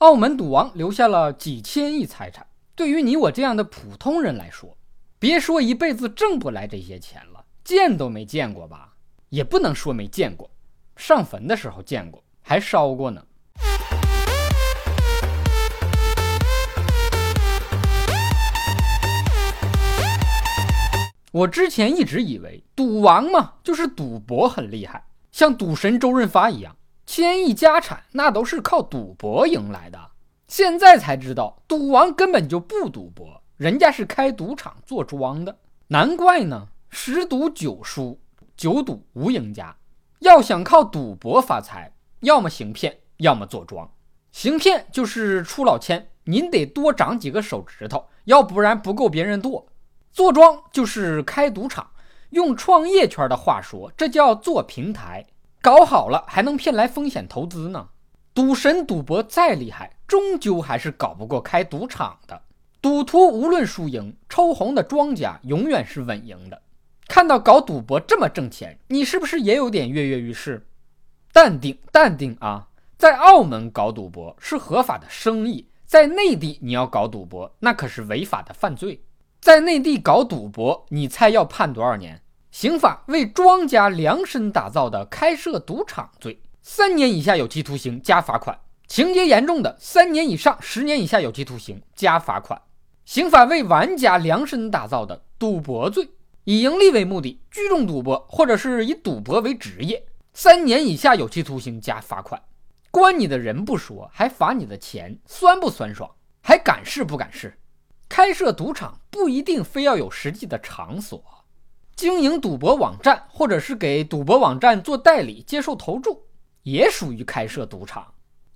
澳门赌王留下了几千亿财产，对于你我这样的普通人来说，别说一辈子挣不来这些钱了，见都没见过吧？也不能说没见过，上坟的时候见过，还烧过呢。我之前一直以为赌王嘛，就是赌博很厉害，像赌神周润发一样，千亿家产那都是靠赌博赢来的。现在才知道，赌王根本就不赌博，人家是开赌场做庄的。难怪呢，十赌九输，九赌无赢家。要想靠赌博发财，要么行骗，要么做庄。行骗就是出老千，您得多长几个手指头，要不然不够别人剁。做庄就是开赌场，用创业圈的话说，这叫做平台。搞好了还能骗来风险投资呢。赌神赌博再厉害，终究还是搞不过开赌场的。赌徒无论输赢，抽红的庄家永远是稳赢的。看到搞赌博这么挣钱，你是不是也有点跃跃欲试？淡定，淡定啊！在澳门搞赌博是合法的生意，在内地你要搞赌博，那可是违法的犯罪。在内地搞赌博，你猜要判多少年？刑法为庄家量身打造的开设赌场罪，三年以下有期徒刑加罚款；情节严重的，三年以上十年以下有期徒刑加罚款。刑法为玩家量身打造的赌博罪，以盈利为目的聚众赌博，或者是以赌博为职业，三年以下有期徒刑加罚款。关你的人不说，还罚你的钱，酸不酸爽？还敢试不敢试？开设赌场不一定非要有实际的场所，经营赌博网站或者是给赌博网站做代理、接受投注，也属于开设赌场。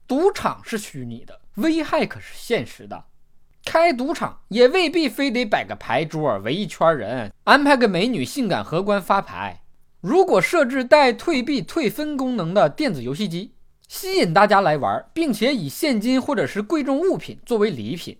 赌场是虚拟的，危害可是现实的。开赌场也未必非得摆个牌桌，围一圈人，安排个美女性感荷官发牌。如果设置带退币退分功能的电子游戏机，吸引大家来玩，并且以现金或者是贵重物品作为礼品。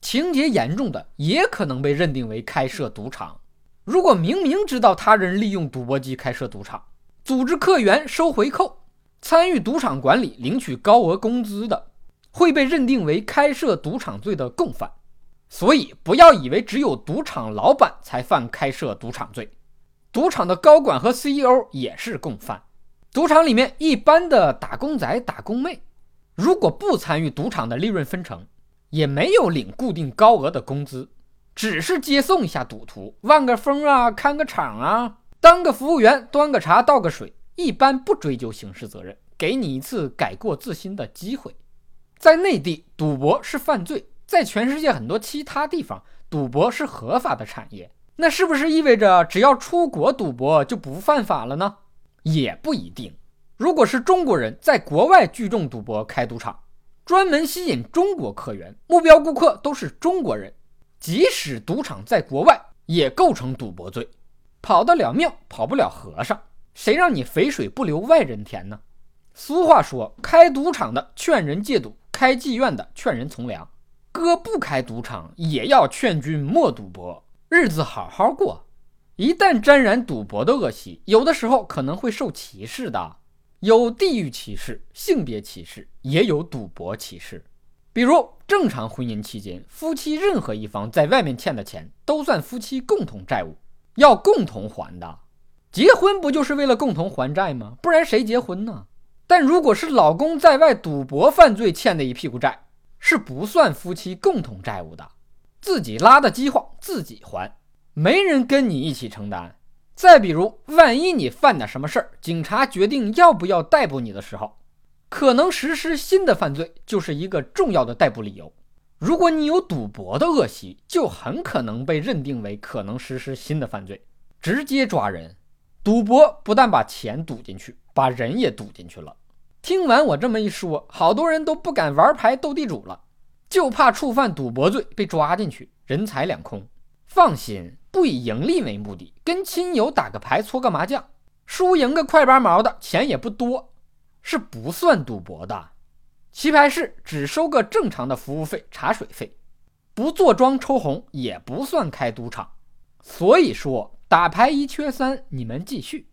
情节严重的也可能被认定为开设赌场。如果明明知道他人利用赌博机开设赌场，组织客源收回扣，参与赌场管理领取高额工资的，会被认定为开设赌场罪的共犯。所以不要以为只有赌场老板才犯开设赌场罪，赌场的高管和 CEO 也是共犯。赌场里面一般的打工仔、打工妹，如果不参与赌场的利润分成。也没有领固定高额的工资，只是接送一下赌徒，望个风啊，看个场啊，当个服务员，端个茶，倒个水，一般不追究刑事责任，给你一次改过自新的机会。在内地，赌博是犯罪；在全世界很多其他地方，赌博是合法的产业。那是不是意味着只要出国赌博就不犯法了呢？也不一定。如果是中国人在国外聚众赌博开赌场。专门吸引中国客源，目标顾客都是中国人，即使赌场在国外，也构成赌博罪。跑得了庙，跑不了和尚，谁让你肥水不流外人田呢？俗话说，开赌场的劝人戒赌，开妓院的劝人从良。哥不开赌场，也要劝君莫赌博，日子好好过。一旦沾染赌博的恶习，有的时候可能会受歧视的。有地域歧视、性别歧视，也有赌博歧视。比如，正常婚姻期间，夫妻任何一方在外面欠的钱都算夫妻共同债务，要共同还的。结婚不就是为了共同还债吗？不然谁结婚呢？但如果是老公在外赌博犯罪欠的一屁股债，是不算夫妻共同债务的，自己拉的饥荒自己还，没人跟你一起承担。再比如，万一你犯点什么事儿，警察决定要不要逮捕你的时候，可能实施新的犯罪就是一个重要的逮捕理由。如果你有赌博的恶习，就很可能被认定为可能实施新的犯罪，直接抓人。赌博不但把钱赌进去，把人也赌进去了。听完我这么一说，好多人都不敢玩牌斗地主了，就怕触犯赌博罪被抓进去，人财两空。放心。不以盈利为目的，跟亲友打个牌、搓个麻将，输赢个快八毛的钱也不多，是不算赌博的。棋牌室只收个正常的服务费、茶水费，不坐庄抽红也不算开赌场。所以说，打牌一缺三，你们继续。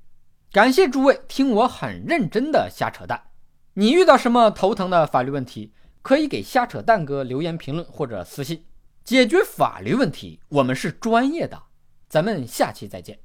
感谢诸位听我很认真的瞎扯淡。你遇到什么头疼的法律问题，可以给瞎扯淡哥留言评论或者私信。解决法律问题，我们是专业的。咱们下期再见。